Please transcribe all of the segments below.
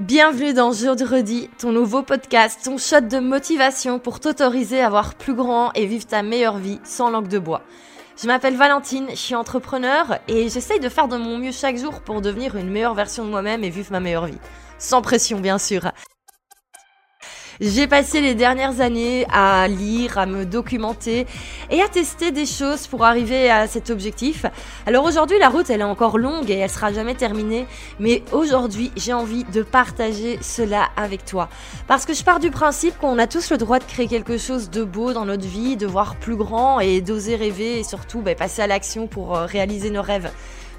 Bienvenue dans Jeudi, ton nouveau podcast, ton shot de motivation pour t'autoriser à voir plus grand et vivre ta meilleure vie sans langue de bois. Je m'appelle Valentine, je suis entrepreneur et j'essaye de faire de mon mieux chaque jour pour devenir une meilleure version de moi-même et vivre ma meilleure vie. Sans pression bien sûr. J'ai passé les dernières années à lire, à me documenter et à tester des choses pour arriver à cet objectif. Alors aujourd'hui, la route, elle est encore longue et elle sera jamais terminée. Mais aujourd'hui, j'ai envie de partager cela avec toi. Parce que je pars du principe qu'on a tous le droit de créer quelque chose de beau dans notre vie, de voir plus grand et d'oser rêver et surtout bah, passer à l'action pour euh, réaliser nos rêves.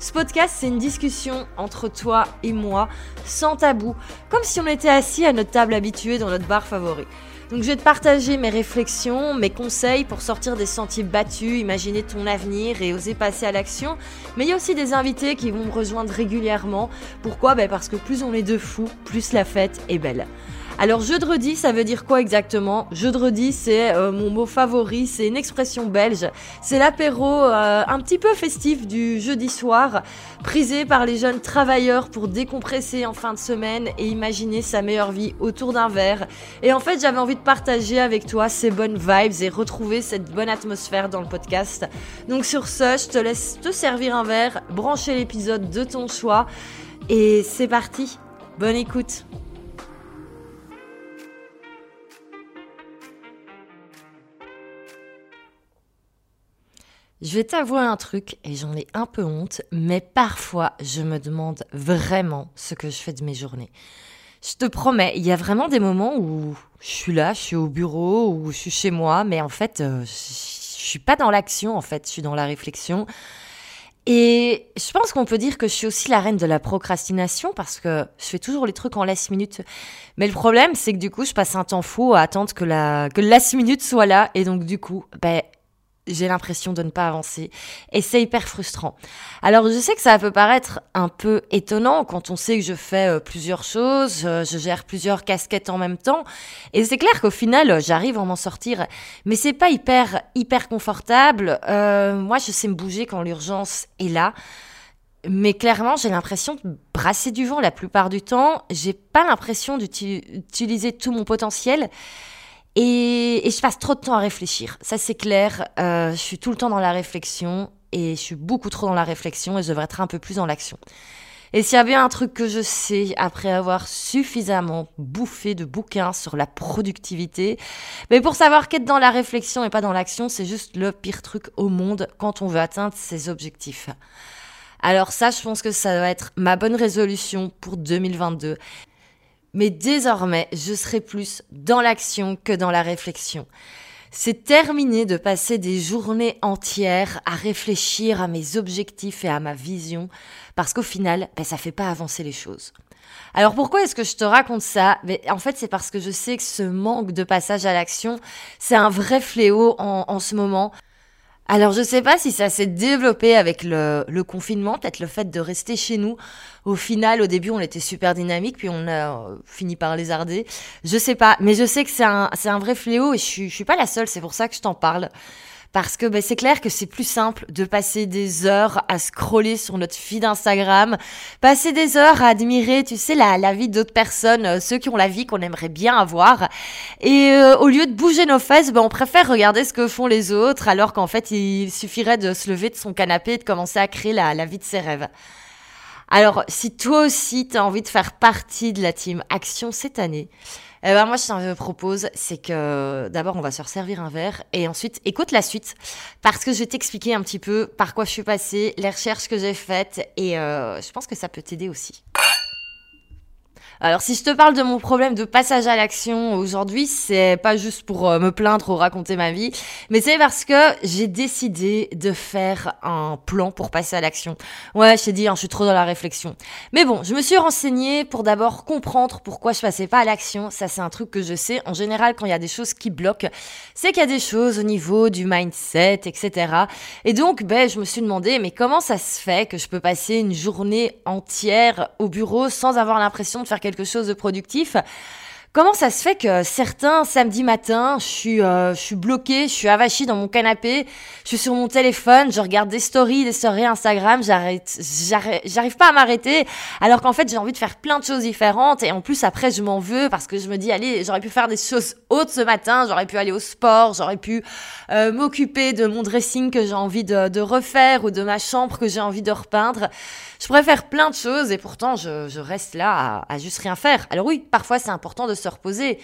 Ce podcast, c'est une discussion entre toi et moi, sans tabou, comme si on était assis à notre table habituée dans notre bar favori. Donc je vais te partager mes réflexions, mes conseils pour sortir des sentiers battus, imaginer ton avenir et oser passer à l'action. Mais il y a aussi des invités qui vont me rejoindre régulièrement. Pourquoi? Ben Parce que plus on est de fous, plus la fête est belle. Alors jeudi, ça veut dire quoi exactement? Jeudi, c'est euh, mon mot favori, c'est une expression belge. C'est l'apéro euh, un petit peu festif du jeudi soir, prisé par les jeunes travailleurs pour décompresser en fin de semaine et imaginer sa meilleure vie autour d'un verre. Et en fait, j'avais envie de partager avec toi ces bonnes vibes et retrouver cette bonne atmosphère dans le podcast. Donc sur ce, je te laisse te servir un verre, brancher l'épisode de ton choix et c'est parti. Bonne écoute. Je vais t'avouer un truc et j'en ai un peu honte, mais parfois je me demande vraiment ce que je fais de mes journées. Je te promets, il y a vraiment des moments où je suis là, je suis au bureau ou je suis chez moi, mais en fait, euh, je suis pas dans l'action, en fait, je suis dans la réflexion. Et je pense qu'on peut dire que je suis aussi la reine de la procrastination parce que je fais toujours les trucs en last minute. Mais le problème, c'est que du coup, je passe un temps fou à attendre que la, que last minute soit là. Et donc, du coup, ben, j'ai l'impression de ne pas avancer. Et c'est hyper frustrant. Alors je sais que ça peut paraître un peu étonnant quand on sait que je fais euh, plusieurs choses, euh, je gère plusieurs casquettes en même temps. Et c'est clair qu'au final, j'arrive à m'en sortir. Mais c'est pas hyper, hyper confortable. Euh, moi, je sais me bouger quand l'urgence est là. Mais clairement, j'ai l'impression de brasser du vent la plupart du temps. J'ai pas l'impression d'utiliser tout mon potentiel. Et, je passe trop de temps à réfléchir. Ça, c'est clair. Euh, je suis tout le temps dans la réflexion et je suis beaucoup trop dans la réflexion et je devrais être un peu plus dans l'action. Et s'il y a bien un truc que je sais après avoir suffisamment bouffé de bouquins sur la productivité, mais pour savoir qu'être dans la réflexion et pas dans l'action, c'est juste le pire truc au monde quand on veut atteindre ses objectifs. Alors ça, je pense que ça doit être ma bonne résolution pour 2022. Mais désormais, je serai plus dans l'action que dans la réflexion. C'est terminé de passer des journées entières à réfléchir à mes objectifs et à ma vision, parce qu'au final, ben, ça fait pas avancer les choses. Alors pourquoi est-ce que je te raconte ça? En fait, c'est parce que je sais que ce manque de passage à l'action, c'est un vrai fléau en, en ce moment. Alors je sais pas si ça s'est développé avec le, le confinement, peut-être le fait de rester chez nous. Au final, au début, on était super dynamique, puis on a euh, fini par lézarder. Je sais pas, mais je sais que c'est un, c'est un vrai fléau et je je suis pas la seule, c'est pour ça que je t'en parle parce que ben, c'est clair que c'est plus simple de passer des heures à scroller sur notre feed Instagram, passer des heures à admirer, tu sais, la, la vie d'autres personnes, euh, ceux qui ont la vie qu'on aimerait bien avoir. Et euh, au lieu de bouger nos fesses, ben, on préfère regarder ce que font les autres, alors qu'en fait, il suffirait de se lever de son canapé et de commencer à créer la, la vie de ses rêves. Alors, si toi aussi, tu as envie de faire partie de la team Action cette année, eh ben moi, je t'en propose, c'est que d'abord, on va se resservir un verre et ensuite, écoute la suite parce que je vais t'expliquer un petit peu par quoi je suis passée, les recherches que j'ai faites et euh, je pense que ça peut t'aider aussi. Alors si je te parle de mon problème de passage à l'action aujourd'hui, c'est pas juste pour euh, me plaindre ou raconter ma vie, mais c'est parce que j'ai décidé de faire un plan pour passer à l'action. Ouais, je t'ai dit, hein, je suis trop dans la réflexion. Mais bon, je me suis renseignée pour d'abord comprendre pourquoi je passais pas à l'action. Ça, c'est un truc que je sais. En général, quand il y a des choses qui bloquent, c'est qu'il y a des choses au niveau du mindset, etc. Et donc, ben, je me suis demandé, mais comment ça se fait que je peux passer une journée entière au bureau sans avoir l'impression de faire quelque quelque chose de productif. Comment ça se fait que certains samedis matins, je suis, euh, je suis bloquée, je suis avachie dans mon canapé, je suis sur mon téléphone, je regarde des stories, des stories Instagram, j'arrête, j'arrive pas à m'arrêter, alors qu'en fait j'ai envie de faire plein de choses différentes et en plus après je m'en veux parce que je me dis allez j'aurais pu faire des choses autres ce matin, j'aurais pu aller au sport, j'aurais pu euh, m'occuper de mon dressing que j'ai envie de, refaire ou de ma chambre que j'ai envie de repeindre. Je pourrais faire plein de choses et pourtant je, je reste là à, à juste rien faire. Alors oui, parfois c'est important de se reposer.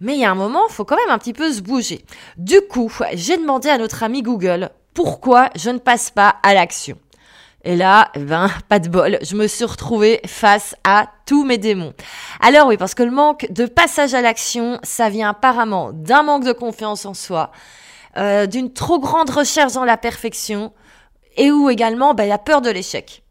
Mais il y a un moment, il faut quand même un petit peu se bouger. Du coup, j'ai demandé à notre ami Google pourquoi je ne passe pas à l'action. Et là, eh ben, pas de bol, je me suis retrouvée face à tous mes démons. Alors oui, parce que le manque de passage à l'action, ça vient apparemment d'un manque de confiance en soi, euh, d'une trop grande recherche dans la perfection, et ou également ben, la peur de l'échec.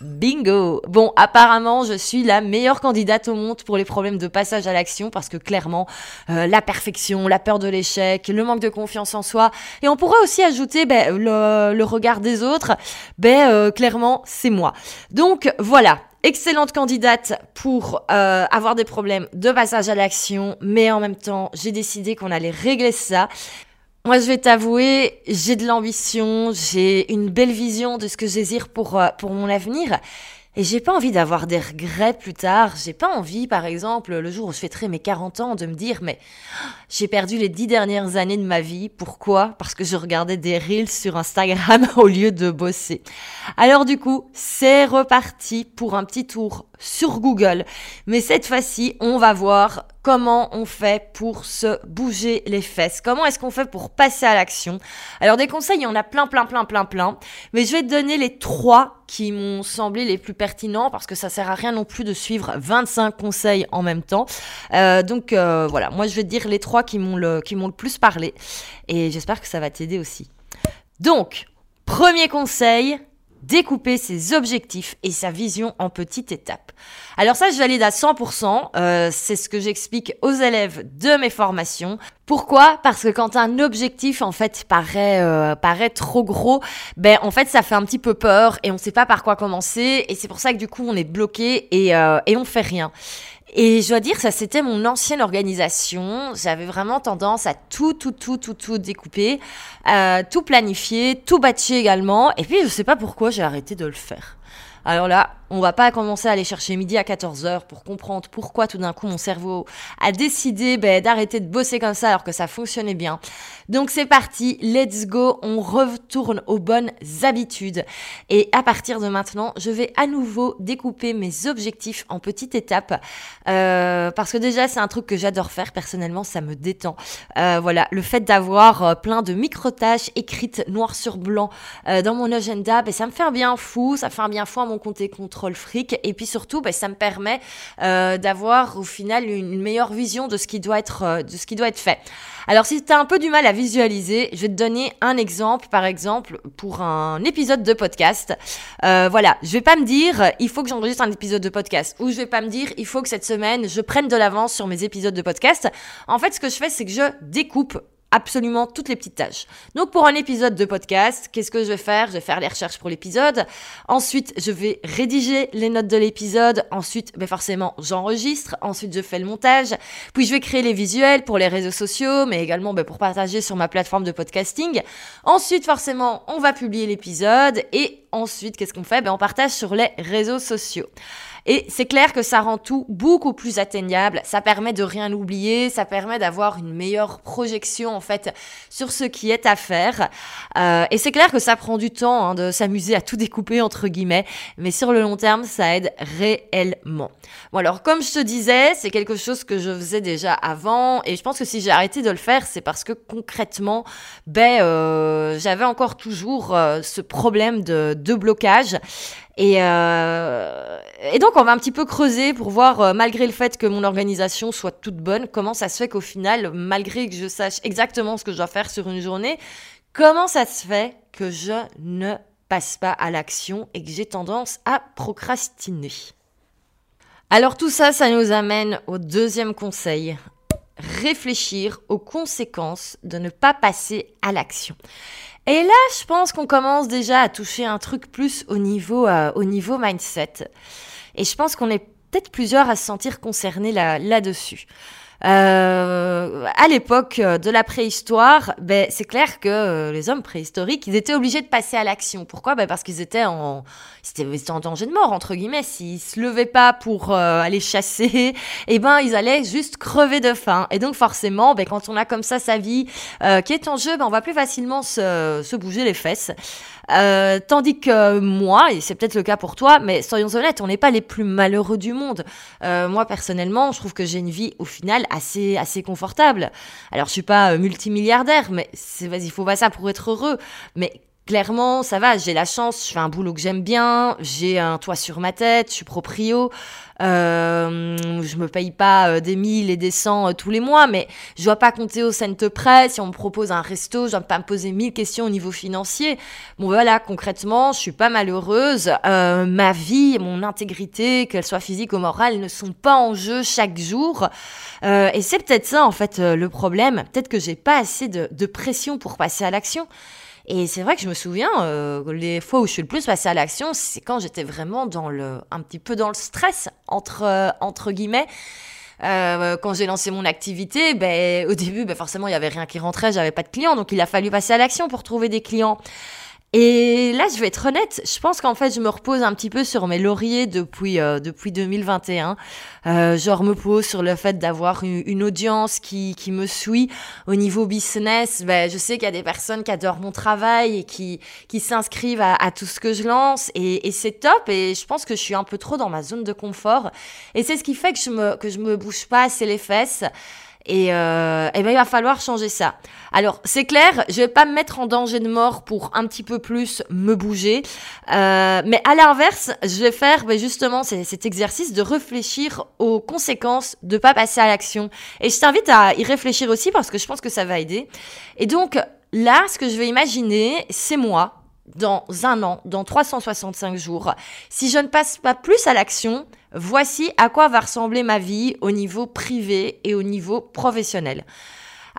Bingo Bon, apparemment, je suis la meilleure candidate au monde pour les problèmes de passage à l'action parce que clairement, euh, la perfection, la peur de l'échec, le manque de confiance en soi, et on pourrait aussi ajouter ben, le, regard des autres, ben euh, clairement, c'est moi. Donc voilà, excellente candidate pour euh, avoir des problèmes de passage à l'action, mais en même temps, j'ai décidé qu'on allait régler ça. Moi, je vais t'avouer, j'ai de l'ambition, j'ai une belle vision de ce que je désire pour, euh, pour mon avenir. Et j'ai pas envie d'avoir des regrets plus tard. J'ai pas envie, par exemple, le jour où je fêterai mes 40 ans, de me dire, mais j'ai perdu les 10 dernières années de ma vie. Pourquoi? Parce que je regardais des reels sur Instagram au lieu de bosser. Alors du coup, c'est reparti pour un petit tour sur Google. Mais cette fois-ci, on va voir comment on fait pour se bouger les fesses. Comment est-ce qu'on fait pour passer à l'action? Alors des conseils, il y en a plein, plein, plein, plein, plein. Mais je vais te donner les trois qui m'ont semblé les plus pertinents parce que ça sert à rien non plus de suivre 25 conseils en même temps. Euh, donc euh, voilà, moi je vais te dire les trois qui m'ont le, qui m'ont le plus parlé et j'espère que ça va t'aider aussi. Donc, premier conseil, découper ses objectifs et sa vision en petites étapes. Alors ça, je valide à 100%. Euh, c'est ce que j'explique aux élèves de mes formations. Pourquoi? Parce que quand un objectif en fait paraît euh, paraît trop gros, ben en fait ça fait un petit peu peur et on ne sait pas par quoi commencer et c'est pour ça que du coup on est bloqué et euh, et on fait rien. Et je dois dire, ça c'était mon ancienne organisation. J'avais vraiment tendance à tout, tout, tout, tout, tout découper, euh, tout planifier, tout batcher également. Et puis je sais pas pourquoi j'ai arrêté de le faire. Alors là, on va pas commencer à aller chercher midi à 14h pour comprendre pourquoi tout d'un coup mon cerveau a décidé ben, d'arrêter de bosser comme ça alors que ça fonctionnait bien. Donc c'est parti, let's go, on retourne aux bonnes habitudes. Et à partir de maintenant, je vais à nouveau découper mes objectifs en petites étapes. Euh, parce que déjà, c'est un truc que j'adore faire. Personnellement, ça me détend. Euh, voilà, le fait d'avoir euh, plein de micro-tâches écrites noir sur blanc dans mon agenda, ben, ça me fait un bien fou. Ça fait un bien fou à mon compte et contre fric. Et puis surtout, bah, ça me permet euh, d'avoir au final une meilleure vision de ce qui doit être, euh, de ce qui doit être fait. Alors si tu as un peu du mal à visualiser, je vais te donner un exemple, par exemple, pour un épisode de podcast. Euh, voilà, je vais pas me dire, il faut que j'enregistre un épisode de podcast, ou je vais pas me dire, il faut que cette semaine, je prenne de l'avance sur mes épisodes de podcast. En fait, ce que je fais, c'est que je découpe absolument toutes les petites tâches. Donc pour un épisode de podcast, qu'est-ce que je vais faire? Je vais faire les recherches pour l'épisode. Ensuite, je vais rédiger les notes de l'épisode. Ensuite, ben forcément, j'enregistre. Ensuite, je fais le montage. Puis je vais créer les visuels pour les réseaux sociaux, mais également ben, pour partager sur ma plateforme de podcasting. Ensuite, forcément, on va publier l'épisode. Et ensuite, qu'est-ce qu'on fait? Ben, On partage sur les réseaux sociaux. Et c'est clair que ça rend tout beaucoup plus atteignable, ça permet de rien oublier, ça permet d'avoir une meilleure projection en fait sur ce qui est à faire. Euh, et c'est clair que ça prend du temps hein, de s'amuser à tout découper entre guillemets, mais sur le long terme, ça aide réellement. Bon alors comme je te disais, c'est quelque chose que je faisais déjà avant, et je pense que si j'ai arrêté de le faire, c'est parce que concrètement, ben euh, j'avais encore toujours euh, ce problème de, de blocage. Et, euh, et donc, on va un petit peu creuser pour voir, euh, malgré le fait que mon organisation soit toute bonne, comment ça se fait qu'au final, malgré que je sache exactement ce que je dois faire sur une journée, comment ça se fait que je ne passe pas à l'action et que j'ai tendance à procrastiner? Alors tout ça, ça nous amène au deuxième conseil. Réfléchir aux conséquences de ne pas passer à l'action. Et là, je pense qu'on commence déjà à toucher un truc plus au niveau, euh, au niveau mindset. Et je pense qu'on est peut-être plusieurs à se sentir concernés là, là-dessus. Euh, à l'époque de la préhistoire, ben, c'est clair que euh, les hommes préhistoriques, ils étaient obligés de passer à l'action. Pourquoi? Ben, Parce qu'ils étaient en, étaient en danger de mort, entre guillemets. S'ils se levaient pas pour euh, aller chasser, eh ben, ils allaient juste crever de faim. Et donc, forcément, ben, quand on a comme ça sa vie euh, qui est en jeu, ben, on va plus facilement se, se bouger les fesses. Euh, tandis que moi, et c'est peut-être le cas pour toi, mais soyons honnêtes, on n'est pas les plus malheureux du monde. Euh, moi, personnellement, je trouve que j'ai une vie, au final, assez, assez confortable. Alors, je suis pas euh, multimilliardaire, mais c'est, vas-y, faut pas ça pour être heureux. Mais clairement, ça va, j'ai la chance, je fais un boulot que j'aime bien, j'ai un toit sur ma tête, je suis proprio, euh, je me paye pas euh, des 1000 et des 100 euh, tous les mois, mais je dois pas compter au centre près. Si on me propose un resto, je dois pas me poser 1000 questions au niveau financier. Bon voilà, concrètement, je suis pas malheureuse. Euh, ma vie, mon intégrité, qu'elle soit physique ou morale, ne sont pas en jeu chaque jour. Euh, et c'est peut-être ça en fait le problème. Peut-être que j'ai pas assez de, de pression pour passer à l'action. Et c'est vrai que je me souviens, euh, les fois où je suis le plus passée à l'action, c'est quand j'étais vraiment dans le, un petit peu dans le stress, entre, euh, entre guillemets. Euh, quand j'ai lancé mon activité, ben, au début, ben, forcément, il y avait rien qui rentrait, j'avais pas de clients, donc il a fallu passer à l'action pour trouver des clients. Et là, je vais être honnête, je pense qu'en fait, je me repose un petit peu sur mes lauriers depuis, euh, depuis 2021. Euh, je me pose sur le fait d'avoir une, une, audience qui, qui me suit au niveau business. Ben, je sais qu'il y a des personnes qui adorent mon travail et qui, qui s'inscrivent à, à, tout ce que je lance. Et, et c'est top. Et je pense que je suis un peu trop dans ma zone de confort. Et c'est ce qui fait que je me, que je me bouge pas assez les fesses. Et, euh, et ben il va falloir changer ça. Alors c'est clair, je vais pas me mettre en danger de mort pour un petit peu plus me bouger, euh, mais à l'inverse, je vais faire ben, justement cet exercice de réfléchir aux conséquences de pas passer à l'action. Et je t'invite à y réfléchir aussi parce que je pense que ça va aider. Et donc là, ce que je vais imaginer, c'est moi dans un an, dans 365 jours. Si je ne passe pas plus à l'action, voici à quoi va ressembler ma vie au niveau privé et au niveau professionnel.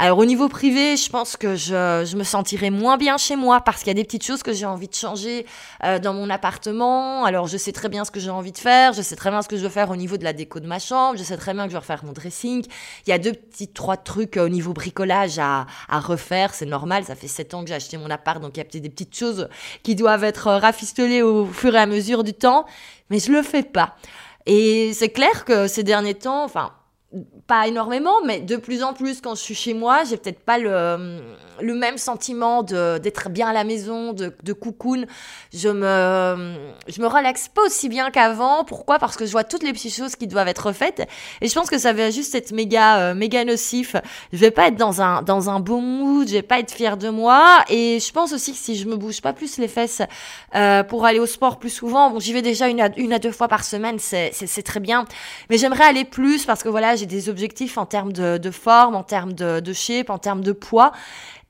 Alors au niveau privé, je pense que je, je me sentirai moins bien chez moi parce qu'il y a des petites choses que j'ai envie de changer euh, dans mon appartement. Alors je sais très bien ce que j'ai envie de faire, je sais très bien ce que je veux faire au niveau de la déco de ma chambre, je sais très bien que je vais refaire mon dressing. Il y a deux petits, trois trucs euh, au niveau bricolage à, à refaire, c'est normal, ça fait sept ans que j'ai acheté mon appart, donc il y a peut-être des petites choses qui doivent être euh, rafistolées au fur et à mesure du temps, mais je le fais pas. Et c'est clair que ces derniers temps, enfin, pas énormément, mais de plus en plus quand je suis chez moi, j'ai peut-être pas le, le même sentiment d'être bien à la maison, de, de cocoon. Je me, je me relaxe pas aussi bien qu'avant. Pourquoi? Parce que je vois toutes les petites choses qui doivent être faites. Et je pense que ça va juste être méga, euh, méga nocif. Je vais pas être dans un, dans un bon mood, je vais pas être fière de moi. Et je pense aussi que si je me bouge pas plus les fesses euh, pour aller au sport plus souvent, bon, j'y vais déjà une à, une à deux fois par semaine, c'est très bien. Mais j'aimerais aller plus parce que voilà, j'ai des objectifs en termes de, forme, en termes de, shape, en termes de poids.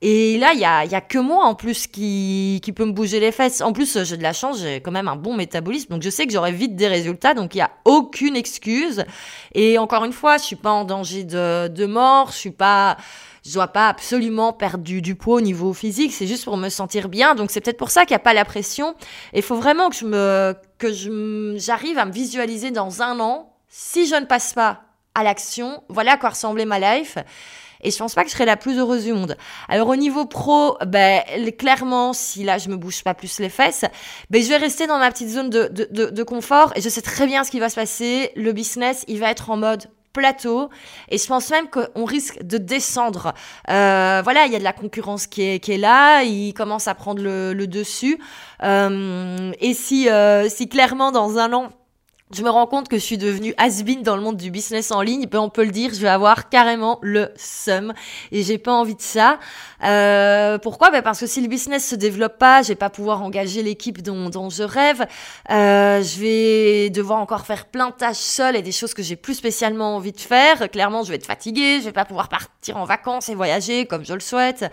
Et là, il y a, y a que moi en plus qui, qui peut me bouger les fesses. En plus, j'ai de la chance, j'ai quand même un bon métabolisme, donc je sais que j'aurai vite des résultats, donc il n'y a aucune excuse. Et encore une fois, je suis pas en danger de, de mort, je suis pas je dois pas absolument perdre du, poids au niveau physique, c'est juste pour me sentir bien. Donc c'est peut-être pour ça qu'il n'y a pas la pression. Et il faut vraiment que je me que j'arrive à me visualiser dans un an. Si je ne passe pas à l'action. Voilà à quoi ressemblait ma life. Et je pense pas que je serais la plus heureuse du monde. Alors au niveau pro, ben clairement, si là je me bouge pas plus les fesses, ben je vais rester dans ma petite zone de, de, de, de confort et je sais très bien ce qui va se passer. Le business, il va être en mode plateau et je pense même qu'on risque de descendre. Euh, voilà, il y a de la concurrence qui est, qui est là, il commence à prendre le, le dessus. Euh, et si, euh, si clairement dans un an je me rends compte que je suis devenue has dans le monde du business en ligne. On peut le dire, je vais avoir carrément le seum et j'ai pas envie de ça. Euh, pourquoi? Ben Parce que si le business se développe pas, je vais pas pouvoir engager l'équipe dont, dont, je rêve. Euh, je vais devoir encore faire plein de tâches seule et des choses que j'ai plus spécialement envie de faire. Clairement, je vais être fatiguée, je vais pas pouvoir partir en vacances et voyager comme je le souhaite.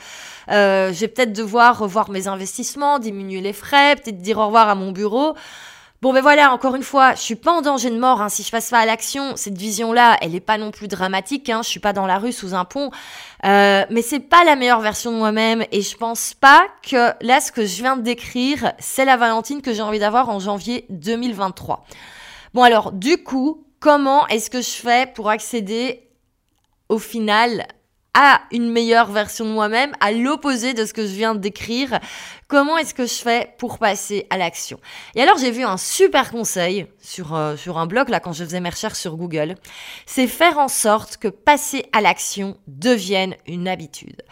Euh, je vais peut-être devoir revoir mes investissements, diminuer les frais, peut-être dire au revoir à mon bureau. Bon ben voilà, encore une fois, je suis pas en danger de mort hein, si je passe pas à l'action. Cette vision-là, elle est pas non plus dramatique. Hein, je suis pas dans la rue sous un pont, euh, mais c'est pas la meilleure version de moi-même. Et je pense pas que là, ce que je viens de décrire, c'est la Valentine que j'ai envie d'avoir en janvier 2023. Bon alors, du coup, comment est-ce que je fais pour accéder au final à une meilleure version de moi-même, à l'opposé de ce que je viens de décrire. Comment est-ce que je fais pour passer à l'action? Et alors j'ai vu un super conseil sur, euh, sur un blog là quand je faisais mes recherches sur Google. C'est faire en sorte que passer à l'action devienne une habitude.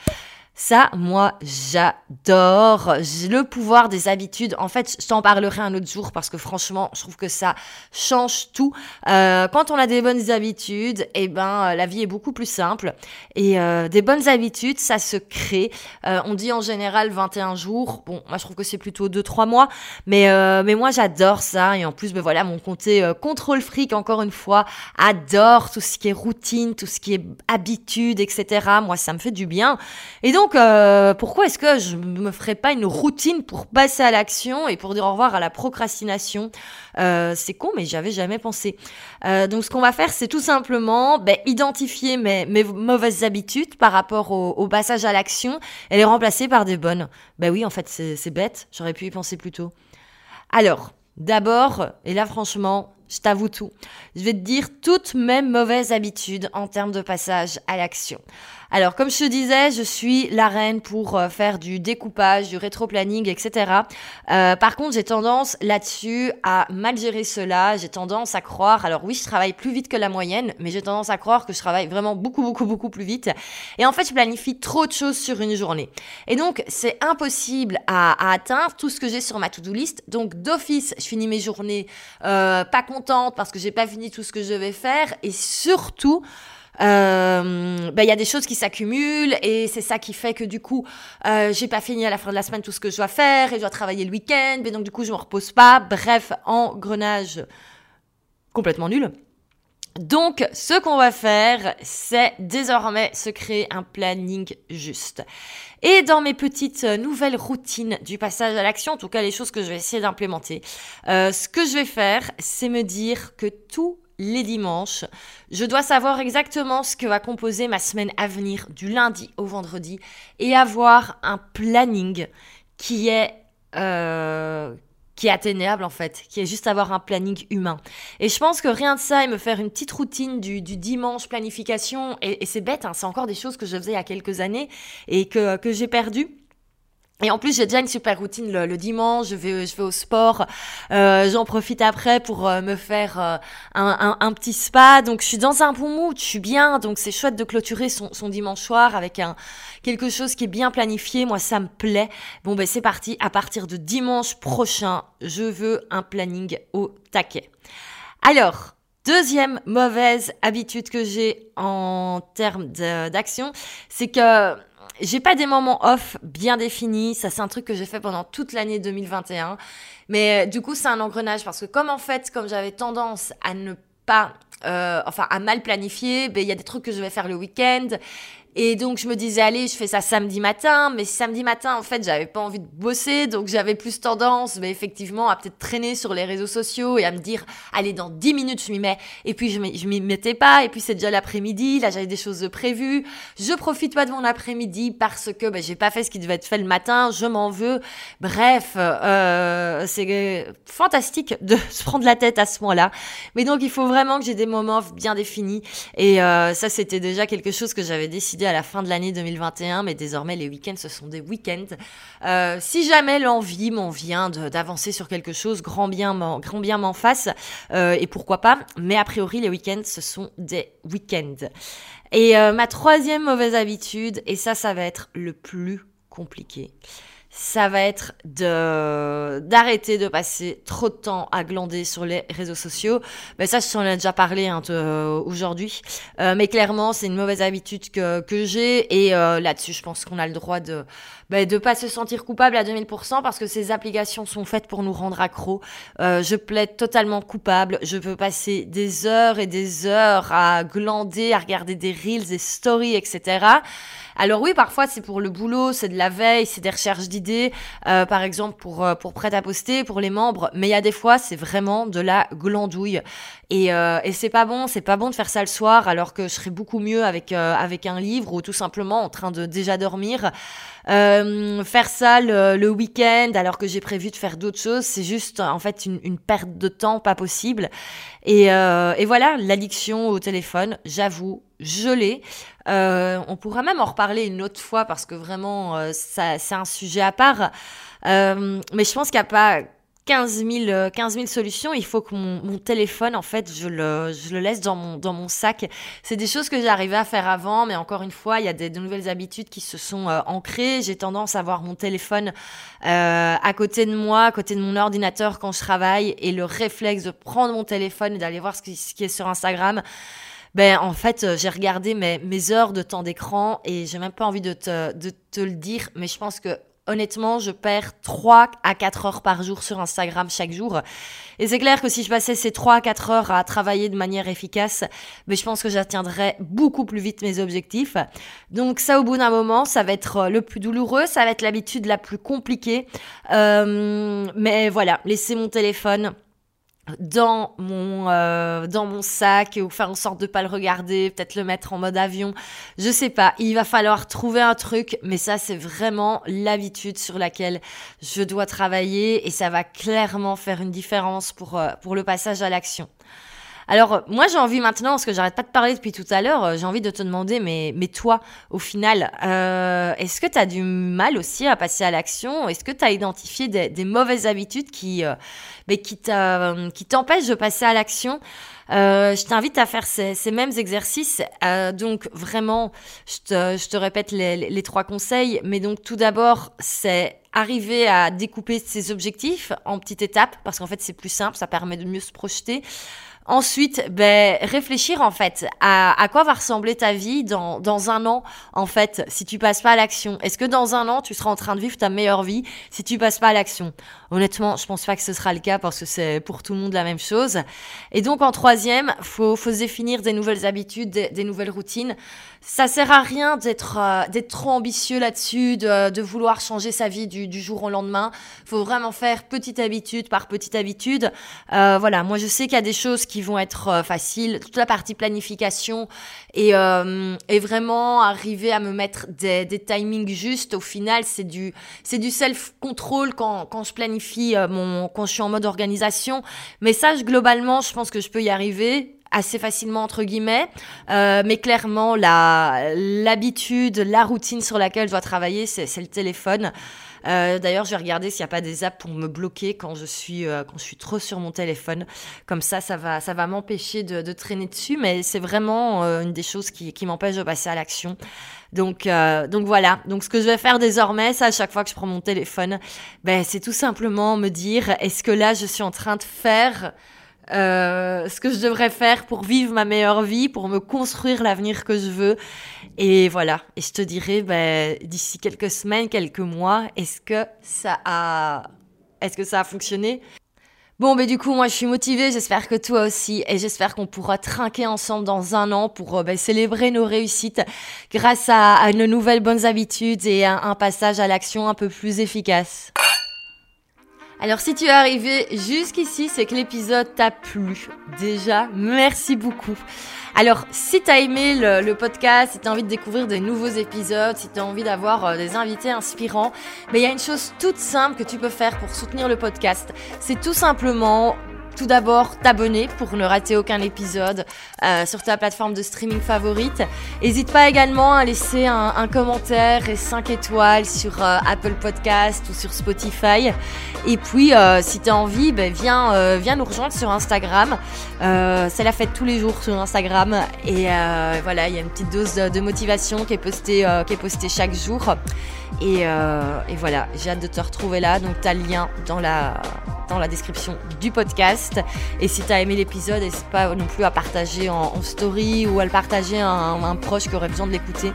Ça, moi, j'adore. Le pouvoir des habitudes. En fait, je t'en parlerai un autre jour parce que franchement, je trouve que ça change tout. Euh, quand on a des bonnes habitudes, eh ben, euh, la vie est beaucoup plus simple. Et euh, des bonnes habitudes, ça se crée. Euh, on dit en général 21 jours. Bon, moi, je trouve que c'est plutôt 2-3 mois. Mais, euh, mais moi, j'adore ça. Et en plus, ben voilà, mon côté euh, contrôle fric, encore une fois, adore tout ce qui est routine, tout ce qui est habitude, etc. Moi, ça me fait du bien. Et donc, donc, euh, pourquoi est-ce que je me ferais pas une routine pour passer à l'action et pour dire au revoir à la procrastination euh, C'est con, mais j'avais jamais pensé. Euh, donc, ce qu'on va faire, c'est tout simplement ben, identifier mes, mes, mauvaises habitudes par rapport au, au passage à l'action et les remplacer par des bonnes. Ben oui, en fait, c'est bête. J'aurais pu y penser plus tôt. Alors, d'abord, et là, franchement, je t'avoue tout. Je vais te dire toutes mes mauvaises habitudes en termes de passage à l'action. Alors, comme je te disais, je suis la reine pour euh, faire du découpage, du rétro-planning, etc. Euh, par contre, j'ai tendance là-dessus à mal gérer cela. J'ai tendance à croire, alors oui, je travaille plus vite que la moyenne, mais j'ai tendance à croire que je travaille vraiment beaucoup, beaucoup, beaucoup plus vite. Et en fait, je planifie trop de choses sur une journée. Et donc, c'est impossible à, atteindre tout ce que j'ai sur ma to-do list. Donc, d'office, je finis mes journées euh, pas contente parce que j'ai pas fini tout ce que je devais faire. Et surtout, euh, ben, il y a des choses qui s'accumulent et c'est ça qui fait que du coup, euh, j'ai pas fini à la fin de la semaine tout ce que je dois faire et je dois travailler le week-end, mais donc du coup, je me repose pas. Bref, engrenage complètement nul. Donc, ce qu'on va faire, c'est désormais se créer un planning juste. Et dans mes petites nouvelles routines du passage à l'action, en tout cas les choses que je vais essayer d'implémenter, euh, ce que je vais faire, c'est me dire que tout les dimanches. Je dois savoir exactement ce que va composer ma semaine à venir du lundi au vendredi et avoir un planning qui est euh, qui est atteignable en fait, qui est juste avoir un planning humain. Et je pense que rien de ça et me faire une petite routine du, dimanche planification et, c'est bête, hein, c'est encore des choses que je faisais il y a quelques années et que, que j'ai perdu. Et en plus, j'ai déjà une super routine le, le, dimanche. Je vais, je vais au sport. Euh, J'en profite après pour euh, me faire euh, un, un, un, petit spa. Donc, je suis dans un bon mood. Je suis bien. Donc, c'est chouette de clôturer son, son, dimanche soir avec un quelque chose qui est bien planifié. Moi, ça me plaît. Bon, ben c'est parti. À partir de dimanche prochain, je veux un planning au taquet. Alors. Deuxième mauvaise habitude que j'ai en termes d'action, c'est que j'ai pas des moments off bien définis. Ça, c'est un truc que j'ai fait pendant toute l'année 2021. Mais euh, du coup, c'est un engrenage parce que comme en fait, comme j'avais tendance à ne pas, euh, enfin, à mal planifier, ben il y a des trucs que je vais faire le week-end et donc, je me disais, allez, je fais ça samedi matin. Mais samedi matin, en fait, j'avais pas envie de bosser. Donc, j'avais plus tendance, mais effectivement, à peut-être traîner sur les réseaux sociaux et à me dire, allez, dans 10 minutes, je m'y mets. Et puis, je m'y mettais pas. Et puis, c'est déjà l'après-midi. Là, j'avais des choses prévues. Je profite pas de mon après-midi parce que ben, j'ai pas fait ce qui devait être fait le matin. Je m'en veux. Bref, euh, c'est fantastique de se prendre la tête à ce moment-là. Mais donc, il faut vraiment que j'ai des moments bien définis. Et euh, ça, c'était déjà quelque chose que j'avais décidé à la fin de l'année 2021, mais désormais les week-ends, ce sont des week-ends. Euh, si jamais l'envie m'en vient d'avancer sur quelque chose, grand bien m'en, fasse, euh, et pourquoi pas, mais a priori les week-ends, ce sont des week-ends. Et euh, ma troisième mauvaise habitude, et ça, ça va être le plus compliqué, ça va être de d'arrêter de passer trop de temps à glander sur les réseaux sociaux. Mais ça, je t'en ai déjà parlé hein, euh, aujourd'hui. Euh, mais clairement, c'est une mauvaise habitude que, que j'ai. Et euh, là-dessus, je pense qu'on a le droit de bah, de pas se sentir coupable à 2000% parce que ces applications sont faites pour nous rendre accros. Euh, je plaide totalement coupable. Je peux passer des heures et des heures à glander, à regarder des reels, des stories, etc. Alors oui, parfois c'est pour le boulot, c'est de la veille, c'est des recherches d'idées, euh, par exemple pour, pour prêt à poster, pour les membres, mais il y a des fois c'est vraiment de la glandouille. Et, et c'est pas bon, c'est pas bon de faire ça le soir alors que je serais beaucoup mieux avec, avec un livre ou tout simplement en train de déjà dormir. Euh, faire ça le, le week-end alors que j'ai prévu de faire d'autres choses, c'est juste en fait une, une, perte de temps pas possible. Et, euh, et voilà, l'addiction au téléphone, j'avoue, l'ai. Euh, on pourra même en reparler une autre fois parce que vraiment, euh, ça, c'est un sujet à part. Euh, mais je pense qu'il n'y a pas 15 000, 15 000 solutions. Il faut que mon, mon, téléphone, en fait, je le, je le laisse dans mon, dans mon sac. C'est des choses que j'arrivais à faire avant, mais encore une fois, il y a des, de nouvelles habitudes qui se sont euh, ancrées. J'ai tendance à avoir mon téléphone euh, à côté de moi, à côté de mon ordinateur quand je travaille, et le réflexe de prendre mon téléphone et d'aller voir ce qui, ce qui est sur Instagram ben en fait euh, j'ai regardé mes, mes heures de temps d'écran et j'ai même pas envie de te, de te le dire mais je pense que honnêtement, je perds 3 à 4 heures par jour sur Instagram chaque jour. Et c'est clair que si je passais ces 3 à 4 heures à travailler de manière efficace, mais je pense que j'atteindrais beaucoup plus vite mes objectifs. Donc ça, au bout d'un moment, ça va être euh, le plus douloureux, ça va être l'habitude la plus compliquée. Euh, mais voilà, laisser mon téléphone dans mon euh, dans mon sac ou faire en sorte de pas le regarder, peut-être le mettre en mode avion, je sais pas, il va falloir trouver un truc mais ça c'est vraiment l'habitude sur laquelle je dois travailler et ça va clairement faire une différence pour euh, pour le passage à l'action. Alors, moi, j'ai envie maintenant, parce que j'arrête pas de parler depuis tout à l'heure, euh, j'ai envie de te demander, mais, mais toi, au final, euh, est-ce que tu as du mal aussi à passer à l'action? Est-ce que tu as identifié des, des, mauvaises habitudes qui, euh, mais qui t'empêchent de passer à l'action? Euh, je t'invite à faire ces, ces mêmes exercices. Euh, donc vraiment, je te, je te répète les, les, trois conseils. Mais donc tout d'abord, c'est arriver à découper ses objectifs en petites étapes parce qu'en fait c'est plus simple, ça permet de mieux se projeter. Ensuite, ben, réfléchir en fait à, à quoi va ressembler ta vie dans, dans un an en fait si tu passes pas à l'action. Est-ce que dans un an tu seras en train de vivre ta meilleure vie si tu passes pas à l'action? Honnêtement, je pense pas que ce sera le cas parce que c'est pour tout le monde la même chose. Et donc en troisième, faut faut se définir des nouvelles habitudes, des, nouvelles routines. Ça sert à rien d'être euh, d'être trop ambitieux là-dessus, de, vouloir changer sa vie du, jour au lendemain. Faut vraiment faire petite habitude par petite habitude. Euh, voilà, moi je sais qu'il y a des choses qui vont être euh, faciles, toute la partie planification et, vraiment arriver à me mettre des, des timings justes. Au final, c'est du c'est du self control quand quand je planifie euh, mon quand je suis en mode organisation. Mais ça, globalement, je pense que je peux y arriver assez facilement entre guillemets, euh, mais clairement la l'habitude, la routine sur laquelle je dois travailler, c'est le téléphone. Euh, D'ailleurs, je vais regarder s'il n'y a pas des apps pour me bloquer quand je suis euh, quand je suis trop sur mon téléphone. Comme ça, ça va ça va m'empêcher de, traîner dessus, mais c'est vraiment euh, une des choses qui, qui m'empêche de passer à l'action. Donc donc voilà. Donc ce que je vais faire désormais, ça à chaque fois que je prends mon téléphone, ben c'est tout simplement me dire est-ce que là je suis en train de faire ce que je devrais faire pour vivre ma meilleure vie, pour me construire l'avenir que je veux? Et voilà. Et je te dirai, ben, d'ici quelques semaines, quelques mois, est-ce que ça a, est-ce que ça a fonctionné? Bon, ben du coup, moi, je suis motivée. J'espère que toi aussi, et j'espère qu'on pourra trinquer ensemble dans un an pour ben, célébrer nos réussites grâce à, à, nos nouvelles bonnes habitudes et à un passage à l'action un peu plus efficace. Alors si tu es arrivé jusqu'ici, c'est que l'épisode t'a plu. Déjà, merci beaucoup. Alors si t'as aimé le, podcast, si t'as envie de découvrir des nouveaux épisodes, si t'as envie d'avoir euh, des invités inspirants, mais il y a une chose toute simple que tu peux faire pour soutenir le podcast. C'est tout simplement tout d'abord t'abonner pour ne rater aucun épisode euh, sur ta plateforme de streaming favorite. N'hésite pas également à laisser un, commentaire et 5 étoiles sur euh, Apple Podcast ou sur Spotify. Et puis, euh, si tu as envie, ben, viens, viens nous rejoindre sur Instagram. C'est la fête tous les jours sur Instagram. Et voilà, il y a une petite dose de, motivation qui est postée, qui est postée chaque jour. Et, et voilà, j'ai hâte de te retrouver là. Donc, tu as le lien dans la dans la description du podcast. Et si tu as aimé l'épisode, n'hésite pas non plus à partager en, story ou à le partager à un, un proche qui aurait besoin de l'écouter.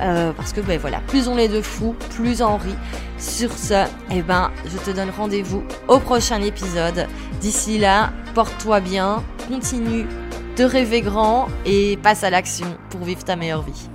Euh, parce que ben voilà, plus on est de fous, plus on rit. Sur ce, eh ben, je te donne rendez-vous au prochain épisode. D'ici là, porte-toi bien, continue de rêver grand et passe à l'action pour vivre ta meilleure vie.